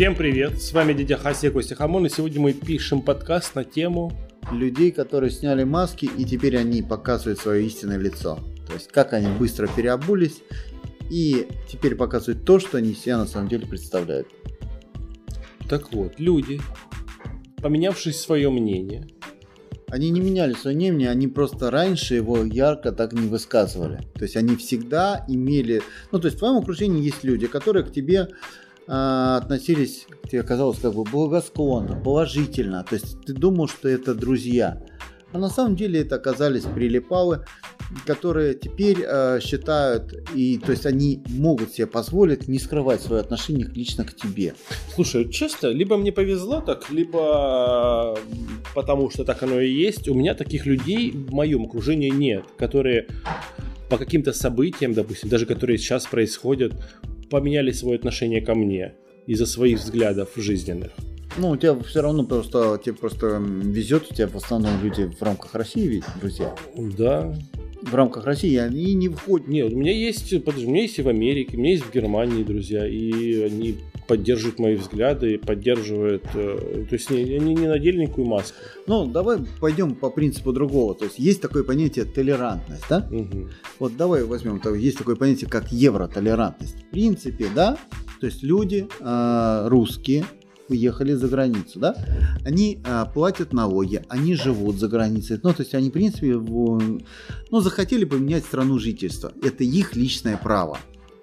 Всем привет, с вами дядя Хася и Костя Хамон, и сегодня мы пишем подкаст на тему... Людей, которые сняли маски, и теперь они показывают свое истинное лицо. То есть, как они быстро переобулись, и теперь показывают то, что они себя на самом деле представляют. Так вот, люди, поменявшись свое мнение, Они не меняли свое мнение, они просто раньше его ярко так не высказывали. То есть они всегда имели... Ну, то есть в твоем окружении есть люди, которые к тебе а, относились, к тебе казалось как бы благосклонно, положительно. То есть ты думал, что это друзья. А на самом деле это оказались прилипалы, которые теперь э, считают, и то есть они могут себе позволить не скрывать свое отношение лично к тебе. Слушай, честно, либо мне повезло так, либо потому что так оно и есть. У меня таких людей в моем окружении нет, которые по каким-то событиям, допустим, даже которые сейчас происходят, поменяли свое отношение ко мне из-за своих взглядов жизненных. Ну, у тебя все равно просто, тебе просто везет, у тебя в основном люди в рамках России ведь, друзья. Да. В рамках России они не входят. Нет, у меня есть, подожди, у меня есть и в Америке, у меня есть в Германии друзья, и они поддерживают мои взгляды, поддерживают, э, то есть не- они не надели никакую маску. Ну, давай пойдем по принципу другого. То есть есть такое понятие толерантность, да? Мгм. Вот давай возьмем, есть такое понятие, как евротолерантность. В принципе, да, то есть люди э, русские уехали за границу, да, они э, платят налоги, они живут за границей, ну, то есть они, в принципе, в- ну, захотели поменять страну жительства. Это их личное право.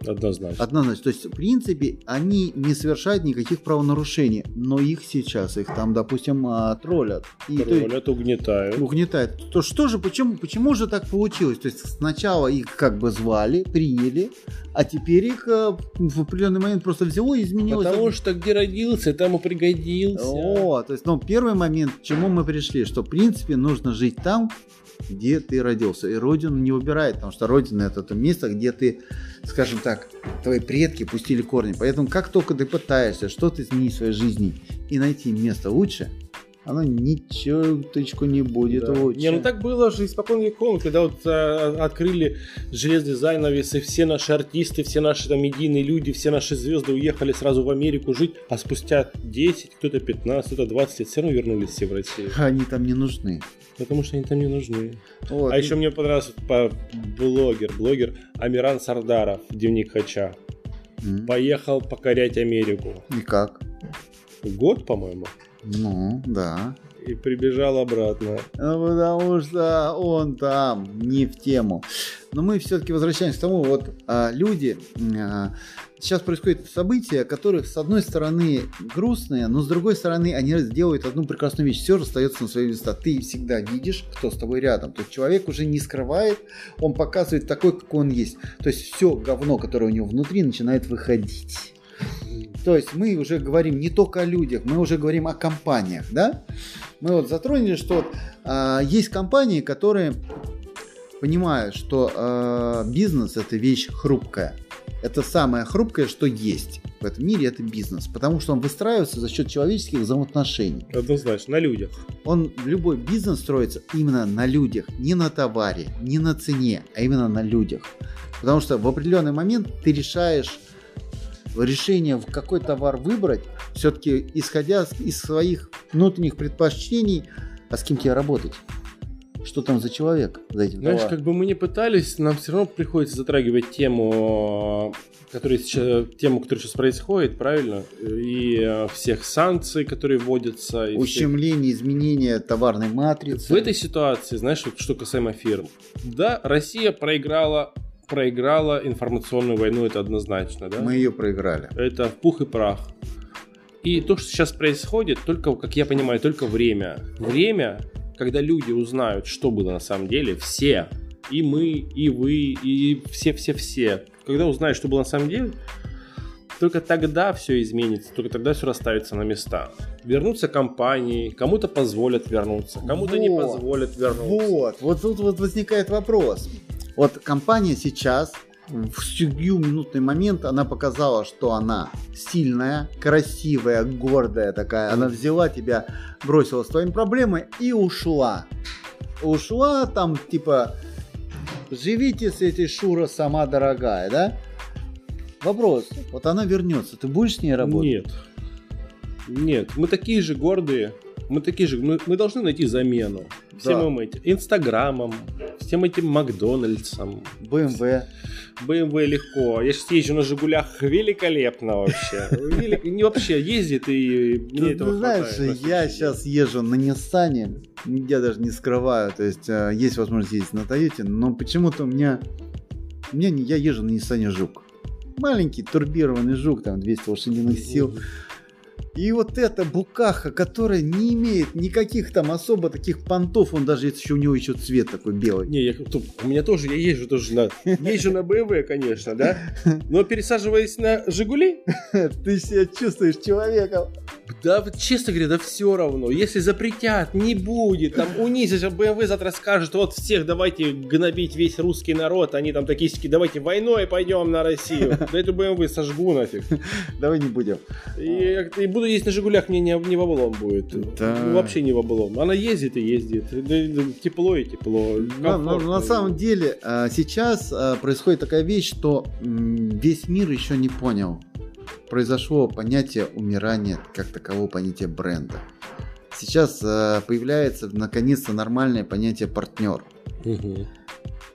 Однозначно. Однозначно. То есть, в принципе, они не совершают никаких правонарушений, но их сейчас, их там, допустим, а, троллят. И, то Троллят, угнетают. угнетает. То что же, почему, почему же так получилось? То есть сначала их как бы звали, приняли, а теперь их э, в определенный момент просто взяло и изменилось. Потому что где родился, там и пригодился. О, то есть, ну, первый момент, к чему мы пришли, что, в принципе, нужно жить там, где ты родился. И родину не выбирает, потому что родина это то место, где ты, скажем так, твои предки пустили корни. Поэтому как только ты пытаешься что-то изменить в своей жизни и найти место лучше, оно ничего не будет Да. лучше. Не, ну так было же испокон веков, когда вот а, открыли железный занавес, и все наши артисты, все наши там медийные люди, все наши звезды уехали сразу в Америку жить, а спустя 10, кто-то 15, кто-то 20 лет все равно вернулись все в Россию. Они там не нужны. Потому что они там не нужны. Вот. А еще мне понравился по- блогер, блогер Амиран Сардаров, дневник Хача. М, Поехал покорять Америку. И как? Год, по-моему. Ну, да. И прибежал обратно. Ну, потому что он там не в тему. Но мы все-таки возвращаемся к тому, вот а, люди, а, сейчас происходят события, которых с одной стороны грустные, но с другой стороны они делают одну прекрасную вещь. Все расстается на свои места. Ты всегда видишь, кто с тобой рядом. То есть человек уже не скрывает, он показывает такой, какой он есть. То есть все говно, которое у него внутри, начинает выходить. То есть мы уже говорим не только о людях, мы уже говорим о компаниях, да? Мы вот затронули, что вот, а, есть компании, которые понимают, что а, бизнес это вещь хрупкая. Это самое хрупкое, что есть в этом мире, это бизнес, потому что он выстраивается за счет человеческих взаимоотношений. Однозначно, на людях. Он любой бизнес строится именно на людях, не на товаре, не на цене, а именно на людях. Потому что в определенный момент ты решаешь решение, в какой товар выбрать, все-таки исходя из своих внутренних предпочтений, а с кем тебе работать? Что там за человек за этим Знаешь, товаром? как бы мы не пытались, нам все равно приходится затрагивать тему, которая сейчас, тему, которая сейчас происходит, правильно? И э, всех санкций, которые вводятся. и всех- Ущемление, изменение товарной матрицы. В этой ситуации, знаешь, вот что касаемо фирм. Да, Россия проиграла, проиграла информационную войну, это однозначно, да? Мы ее проиграли. Это в пух и прах. И то, что сейчас происходит, только, как я понимаю, только время. Время, когда люди узнают, что было на самом деле, все, и мы, и вы, и все-все-все, когда узнают, что было на самом деле, только тогда все изменится, только тогда все расставится на места. Вернутся компании, кому-то позволят вернуться, кому-то не Вот. позволят вернуться. Вот, вот тут вот возникает вопрос. Вот компания сейчас в сиюминутный момент она показала, что она сильная, красивая, гордая такая. Она взяла тебя, бросила с твоими проблемами и ушла. Ушла там типа живите с этой Шура сама дорогая, да? Вопрос. Вот она вернется, ты будешь с ней работать? Нет. Нет, мы такие же гордые, мы такие же, мы, мы должны найти замену всем этим Инстаграмом, всем этим Макдональдсом, BMW. BMW легко. Я сейчас езжу на Жигулях великолепно вообще. Велик- Не вообще ездит и мне этого знаешь, я сейчас езжу на Ниссане, я даже не скрываю, то есть э, есть возможность ездить на Тойоте, но почему-то у меня, у меня я езжу на Ниссане Жук. Маленький турбированный Жук, там 200 лошадиных сил. И вот эта букаха, которая не имеет никаких там особо таких понтов, он даже еще у него еще цвет такой белый. Не, я, у меня тоже, я езжу тоже на, езжу на BMW, конечно, да, но пересаживаясь на Жигули, Ты себя чувствуешь человеком. да, честно говоря, да все равно, если запретят, не будет, там унизят, а BMW завтра скажет, вот всех давайте гнобить весь русский народ, они там такие, давайте войной пойдем на Россию, да эту BMW сожгу нафиг, Давай не будем. и, и буду ездить на Жигулях, мне не, не в облом будет, Да. Ну, вообще не в облом, она ездит и ездит, Да, да, тепло и тепло, На, на- комфортно. на самом деле, а, сейчас а, происходит такая вещь, что весь мир еще не понял. Произошло понятие умирания как такового понятия бренда. Сейчас а, появляется наконец-то нормальное понятие партнер. Мгм.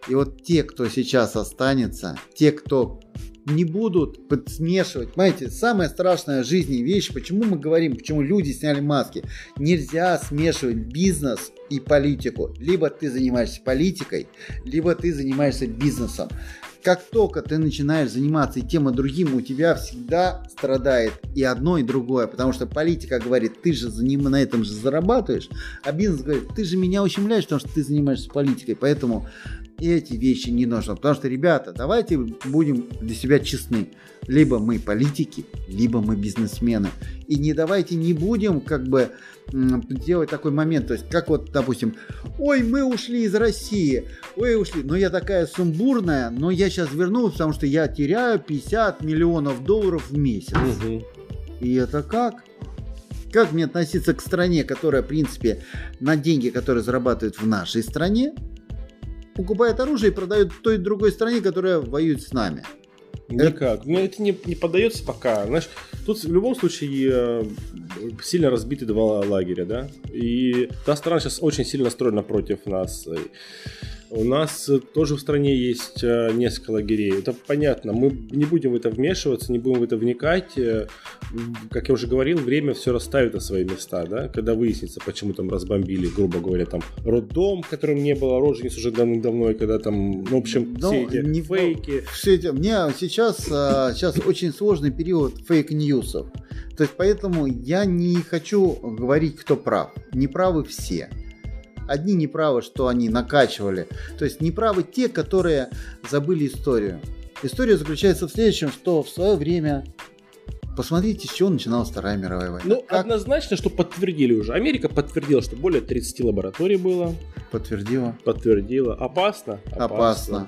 И вот те, кто сейчас останется, те, кто не будут под- смешивать. Понимаете, самая страшная в жизни вещь, почему мы говорим, почему люди сняли маски. Нельзя смешивать бизнес и политику. Либо ты занимаешься политикой, либо ты занимаешься бизнесом. Как только ты начинаешь заниматься и тем, и другим, у тебя всегда страдает и одно, и другое. Потому что политика говорит, ты же за ним на этом же зарабатываешь, а бизнес говорит, ты же меня ущемляешь, потому что ты занимаешься политикой. Поэтому эти вещи не нужно. Потому что, ребята, давайте будем для себя честны. Либо мы политики, либо мы бизнесмены. И не давайте не будем как бы делать такой момент. То есть, как вот, допустим, ой, мы ушли из России, ой, ушли, но я такая сумбурная, но я сейчас вернулась, потому что я теряю 50 миллионов долларов в месяц. Мгм. И это как? Как мне относиться к стране, которая, в принципе, на деньги, которые зарабатывают в нашей стране, покупает оружие и продает той и другой стране, которая воюет с нами? Никак. Но это не, не поддается пока. Знаешь, тут в любом случае э, сильно разбиты два лагеря, да. И та страна сейчас очень сильно настроена против нас. У нас тоже в стране есть э, несколько лагерей. Это понятно. Мы не будем в это вмешиваться, не будем в это вникать. Как я уже говорил, время все расставит на свои места, да. Когда выяснится, почему там разбомбили, грубо говоря, там роддом, в котором не было рожениц уже давным-давно, и когда там, ну, в общем, Ну, все эти не- фейки. Все эти, мне сейчас, а, сейчас очень сложный период фейк-ньюсов. То есть поэтому я не хочу говорить, кто прав. Неправы все. Одни неправы, что они накачивали. То есть неправы те, которые забыли историю. История заключается в следующем, что в свое время... Посмотрите, с чего начиналась Вторая мировая война. Ну, как однозначно, что подтвердили уже. Америка подтвердила, что более 30 лабораторий было. подтвердила? Подтвердила. Опасно? Опасно.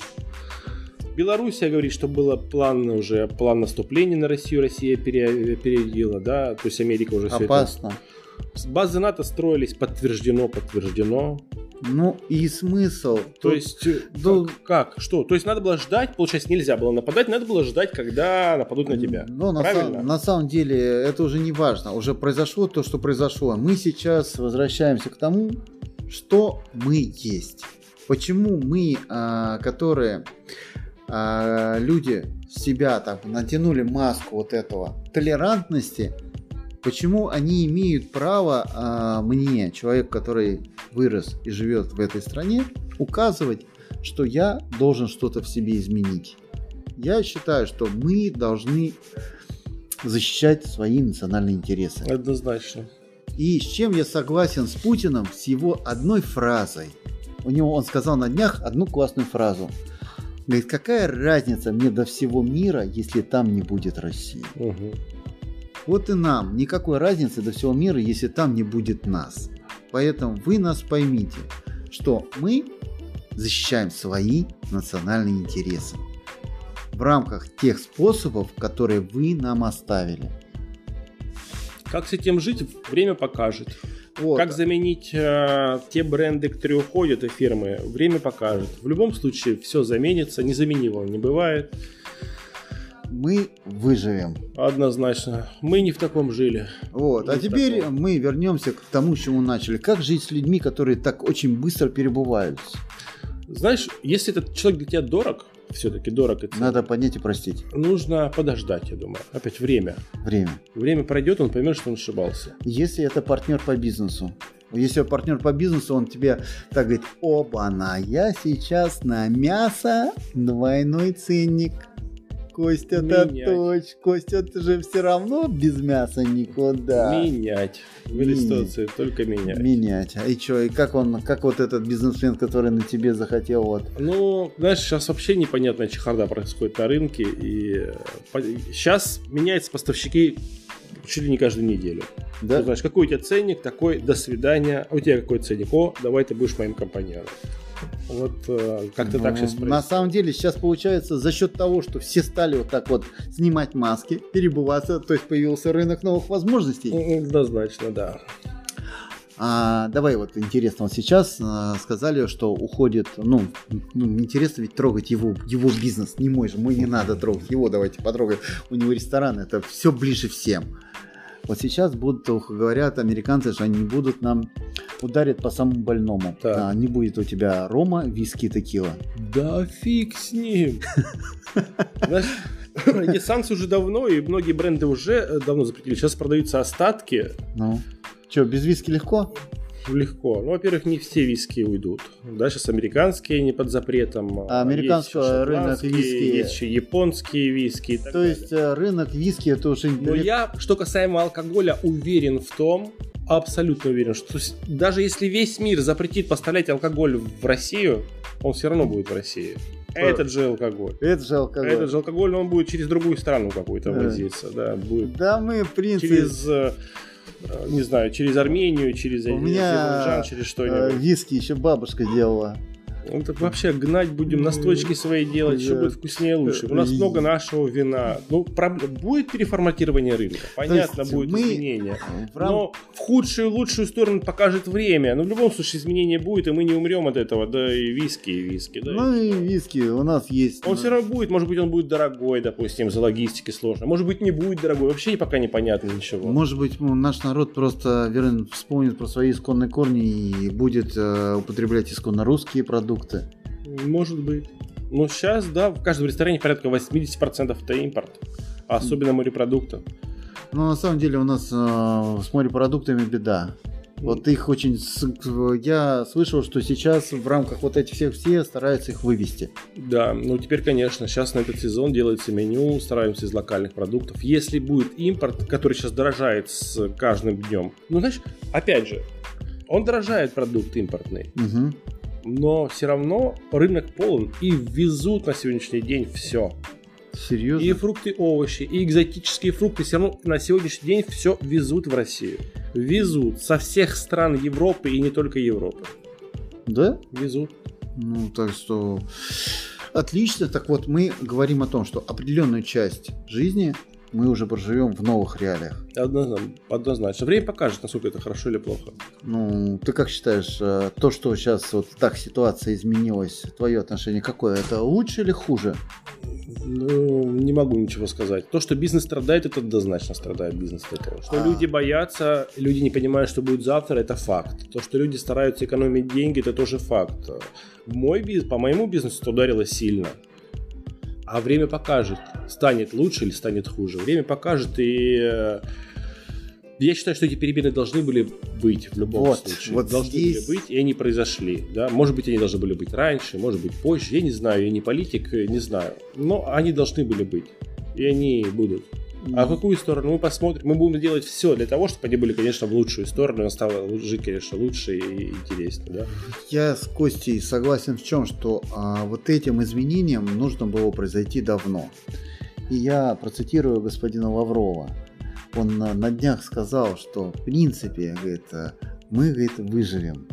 Белоруссия говорит, что был план уже, план наступления на Россию, Россия пере- да, то есть Америка уже все Опасно. это... Базы НАТО строились, подтверждено, подтверждено. Ну и смысл. То Тут- есть, э, ну- как, как, что? То есть надо было ждать, получается, нельзя было нападать, надо было ждать, когда нападут на тебя. Ну, на, Правильно? сам- на самом деле это уже не важно. Уже произошло то, что произошло. Мы сейчас возвращаемся к тому, что мы есть. Почему мы, а, которые а, люди себя там натянули маску вот этого толерантности, почему они имеют право а, мне, человек, который вырос и живет в этой стране, указывать, что я должен что-то в себе изменить. Я считаю, что мы должны защищать свои национальные интересы. Однозначно. И с чем я согласен с Путиным, с его одной фразой. У него он сказал на днях одну классную фразу. Говорит, какая разница мне до всего мира, если там не будет России? Мгм. Вот и нам никакой разницы до всего мира, если там не будет нас. Поэтому вы нас поймите, что мы защищаем свои национальные интересы в рамках тех способов, которые вы нам оставили. Как с этим жить, время покажет. Вот. Как заменить э, те бренды, которые уходят и фирмы, время покажет. В любом случае все заменится, незаменимого не бывает. Мы выживем. Однозначно. Мы не в таком жили. Вот. А Не в теперь таком. мы вернемся к тому, с чему начали. Как жить с людьми, которые так очень быстро перебываются? Знаешь, если этот человек для тебя дорог, все-таки дорог, это Надо понять и простить. нужно подождать, я думаю. Опять время. Время. Время пройдет, он поймет, что он ошибался. Если это партнер по бизнесу, если партнер по бизнесу, он тебе так говорит, оба-на, я сейчас на мясо двойной ценник. Костя, это точно. Костя, ты же все равно без мяса никуда. Менять. В ситуации только менять. Менять. А и что, и как он, как вот этот бизнесмен, который на тебе захотел вот. Ну, знаешь, сейчас вообще непонятная чехарда происходит на рынке, и сейчас меняются поставщики чуть ли не каждую неделю. Да? Ты знаешь, какой у тебя ценник, такой, до свидания. А у тебя какой ценник? О, давай ты будешь моим компаньоном. Вот э, как-то так Ну, сейчас На происходит. самом деле сейчас получается за счет того, что все стали вот так вот снимать маски, перебываться, то есть появился рынок новых возможностей. Однозначно, да. А, давай вот интересно, вот сейчас а, сказали, что уходит, ну, ну, интересно ведь трогать его, его бизнес, не мой же, мой не надо трогать, его давайте потрогаем, у него ресторан, это все ближе всем. Вот сейчас будут, говорят американцы, что они будут нам ударят по самому больному. Так. А, не будет у тебя рома, виски, текила. Да фиг с ним. Санкции уже давно, и многие бренды уже э, давно запретили. Сейчас продаются остатки Ну, что, без виски легко? Легко. Ну, во-первых, не все виски уйдут. Да, сейчас американские не под запретом. А еще рынок виски- Есть еще японские виски и так То далее. есть э, рынок виски это уже Но я, что касаемо алкоголя, уверен в том, абсолютно уверен, что даже если весь мир запретит поставлять алкоголь в Россию, он все равно будет в России. Этот же алкоголь. это же алкоголь. Этот же алкоголь, он будет через другую страну какую-то Да. возиться, да, будет Да мы, в принципе, через, э, э, не знаю, через Армению, через Азербайджан, через э, что-нибудь. виски еще бабушка делала. Ну, так вообще гнать будем, настойки свои делать, Да. будет вкуснее лучше. У нас много нашего вина. Ну, будет переформатирование рынка, понятно, будет мы- изменение. Но в худшую и лучшую сторону покажет время. Но в любом случае изменение будет, и мы не умрем от этого. Да и виски, и виски. Да. Ну и виски у нас есть. Он все равно будет, может быть, он будет дорогой, допустим, за логистики сложно. Может быть, не будет дорогой. Вообще пока непонятно ничего. Может быть, ну, наш народ просто верно, вспомнит про свои исконные корни и будет э, употреблять исконно русские продукты. Может быть. Но сейчас, да, в каждом ресторане порядка 80% это импорт. А особенно морепродуктов. Но на самом деле у нас э, с морепродуктами беда. Вот их очень... Я слышал, что сейчас в рамках вот этих всех все стараются их вывести. Да, ну теперь, конечно, сейчас на этот сезон делается меню, стараемся из локальных продуктов. Если будет импорт, который сейчас дорожает с каждым днем, ну, знаешь, опять же, он дорожает продукт импортный, Мгм. Но все равно рынок полон и везут на сегодняшний день все. Серьезно? И фрукты, овощи, и экзотические фрукты все равно на сегодняшний день все везут в Россию. Везут со всех стран Европы и не только Европы. Да? Везут. Ну, так что... Отлично. Так вот, мы говорим о том, что определенную часть жизни мы уже проживем в новых реалиях. Однозначно. однозначно. Время покажет, насколько это хорошо или плохо. Ну, ты как считаешь, э, то, что сейчас вот так ситуация изменилась, твое отношение какое? Это лучше или хуже? Ну, не могу ничего сказать. То, что бизнес страдает, это однозначно страдает бизнес от этого. Что А. люди боятся, люди не понимают, что будет завтра, это факт. То, что люди стараются экономить деньги, это тоже факт. Мой бизнес, по моему бизнесу это ударило сильно. А время покажет, станет лучше или станет хуже. Время покажет, и э, я считаю, что эти перемены должны были быть в любом Вот, случае. вот должны здесь- были быть, и они произошли. Да? Может быть, они должны были быть раньше, может быть, позже. Я не знаю, я не политик, э, не знаю. Но они должны были быть. И они будут. А в какую сторону мы посмотрим? Мы будем делать все для того, чтобы они были, конечно, в лучшую сторону. и стало жить, конечно, лучше и интереснее. Да? Я с Костей согласен в чем, что а, вот этим изменениям нужно было произойти давно. И я процитирую господина Лаврова. Он на, на днях сказал, что в принципе, говорит, а, мы говорит, выживем,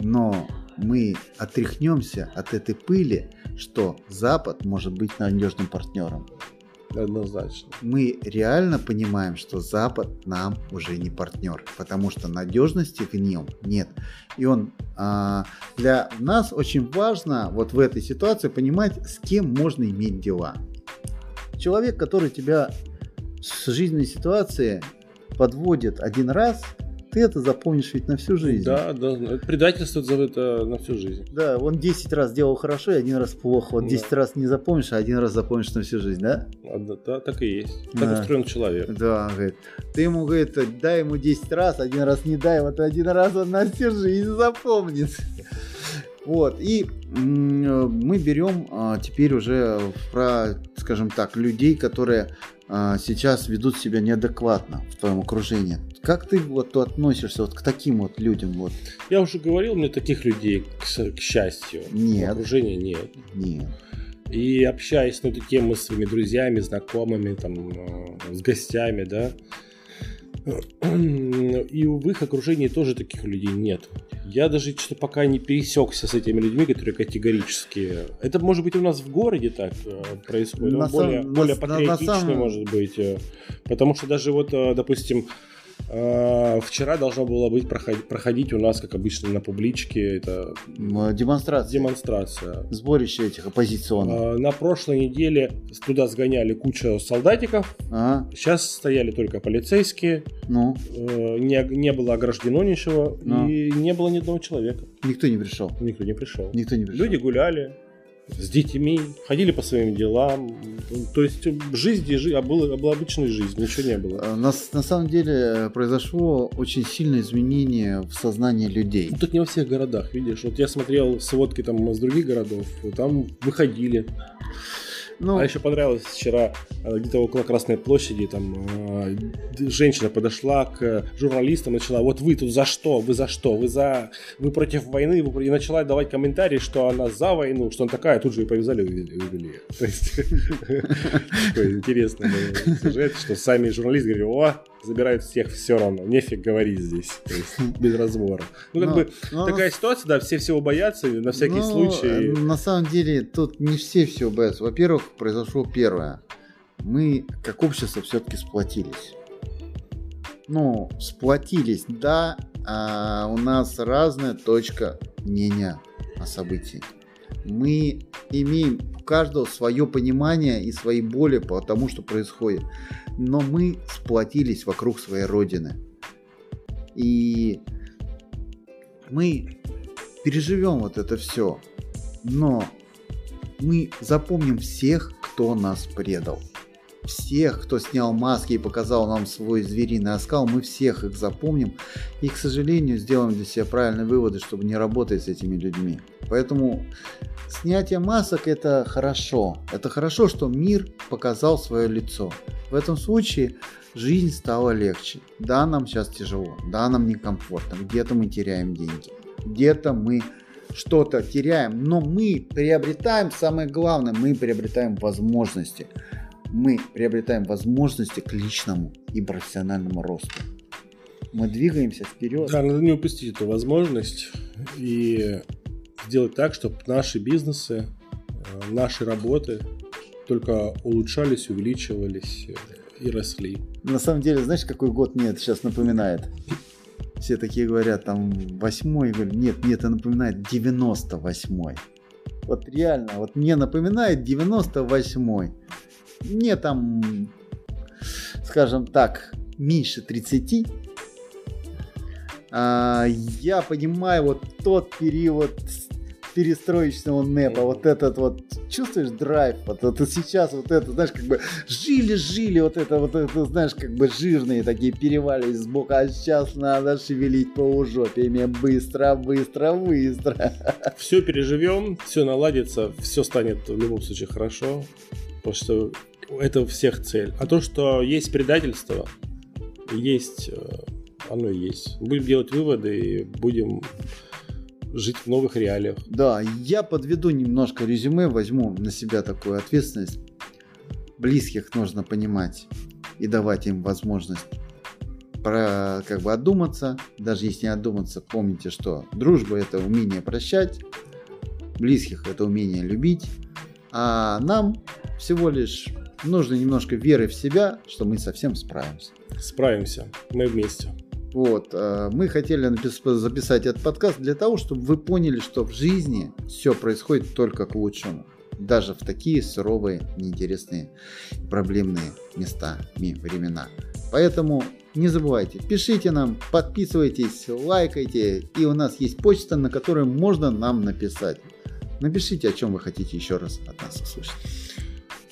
но мы отряхнемся от этой пыли, что Запад может быть надежным партнером. Однозначно. Мы реально понимаем, что Запад нам уже не партнер, потому что надежности в нем нет. И он а, для нас очень важно вот в этой ситуации понимать, с кем можно иметь дела. человек, который тебя с жизненной ситуации подводит один раз, ты это запомнишь ведь на всю жизнь. Да, да. Предательство это, это на всю жизнь. Да, он 10 раз делал хорошо и один раз плохо. Вот Да. 10 раз не запомнишь, а один раз запомнишь на всю жизнь, да? Да, да, так и есть. Да. Так устроен человек. Да, он говорит. Ты ему, говорит, дай ему 10 раз, один раз не дай, вот один раз он на всю жизнь запомнит. Вот, и мы берем а, теперь уже про, скажем так, людей, которые а, сейчас ведут себя неадекватно в твоем окружении. Как ты вот относишься вот к таким вот людям? Вот? Я уже говорил, мне таких людей, к, к счастью, Нет. в окружении нет. Нет. И общаясь на эту тему с своими друзьями, знакомыми, там, э, с гостями, да, и в их окружении тоже таких людей нет. Я даже что пока не пересекся с этими людьми, которые категорически... Это может быть у нас в городе так э, происходит, На более, сам- более на- на- на патриотичный самом- может быть. э, Потому что даже вот, допустим, вчера должно было быть проходить, проходить у нас, как обычно, на публичке, это М, Демонстрация. демонстрация. Сборище этих оппозиционных. А, На прошлой неделе туда сгоняли кучу солдатиков. А, Сейчас стояли только полицейские. ну, э, Не, не было ограждено ничего. Ну. И не было ни одного человека. никто не пришел. Никто не пришел. Никто не пришел. Люди гуляли с детьми, ходили по своим делам. То есть жизнь жи- а была, была обычной жизнь, ничего не было. А, На, на самом деле произошло очень сильное изменение в сознании людей. Ну, Тут не во всех городах, видишь. Вот я смотрел сводки там из других городов, там выходили. Ну, А еще понравилось вчера э, где-то около Красной площади, там э, женщина подошла к журналистам начала, вот вы тут за что, вы за что, вы за, вы против войны, вы... про-» и начала давать комментарии, что она за войну, что она такая, тут же ее повязали увели. То есть такой интересный был сюжет, что сами журналисты говорили, о, забирают всех все равно, нефиг говорить здесь, то есть без разбора. Ну как Но- бы но такая ситуация, да, все всего боятся, на всякий Ну, случай. э, На самом деле, тут не все все боятся. Во-первых, произошло первое. Мы, как общество, все-таки сплотились. Ну, сплотились, да, а у нас разная точка мнения о событии. Мы имеем у каждого свое понимание и свои боли по тому, что происходит. Но мы сплотились вокруг своей родины. И мы переживем вот это все. Но мы запомним всех, кто нас предал. Всех, кто снял маски и показал нам свой звериный оскал, мы всех их запомним и, к сожалению, сделаем для себя правильные выводы, чтобы не работать с этими людьми. Поэтому снятие масок это хорошо. Это хорошо, что мир показал свое лицо. В этом случае жизнь стала легче. Да, нам сейчас тяжело, да, нам некомфортно, где-то мы теряем деньги, где-то мы что-то теряем, но мы приобретаем, самое главное, мы приобретаем возможности. Мы приобретаем возможности к личному и профессиональному росту. Мы двигаемся вперед. Да, надо не упустить эту возможность и сделать так, чтобы наши бизнесы, э, наши работы только улучшались, увеличивались э, и росли. На самом деле, знаешь, какой год мне это сейчас напоминает? Все такие говорят, там, восьмой, говорю, нет, мне это напоминает 98-й. Вот реально, вот мне напоминает 98-й. Мне там, скажем так, меньше 30. А, я понимаю вот тот период перестроечного НЭПа, вот этот вот, чувствуешь драйв, вот это сейчас вот это, знаешь, как бы жили-жили, вот это вот это, знаешь, как бы жирные такие перевалились сбоку, а сейчас надо шевелить полужопиями быстро, быстро, быстро. Все переживем, все наладится, все станет в любом случае хорошо, потому что это всех цель. А то, что есть предательство, есть, э, оно есть. Будем делать выводы и будем жить в новых реалиях. Да, я подведу немножко резюме, возьму на себя такую ответственность. Близких нужно понимать и давать им возможность про как бы отдуматься. Даже если не отдуматься, помните, что дружба это умение прощать, близких это умение любить, а нам всего лишь нужно немножко веры в себя, что мы совсем справимся. Справимся. Мы вместе. Вот, э, мы хотели записать этот подкаст для того, чтобы вы поняли, что в жизни все происходит только к лучшему. даже в такие суровые, неинтересные, проблемные места и времена. Поэтому не забывайте, пишите нам, подписывайтесь, лайкайте, и у нас есть почта, на которой можно нам написать. Напишите, о чем вы хотите еще раз от нас услышать.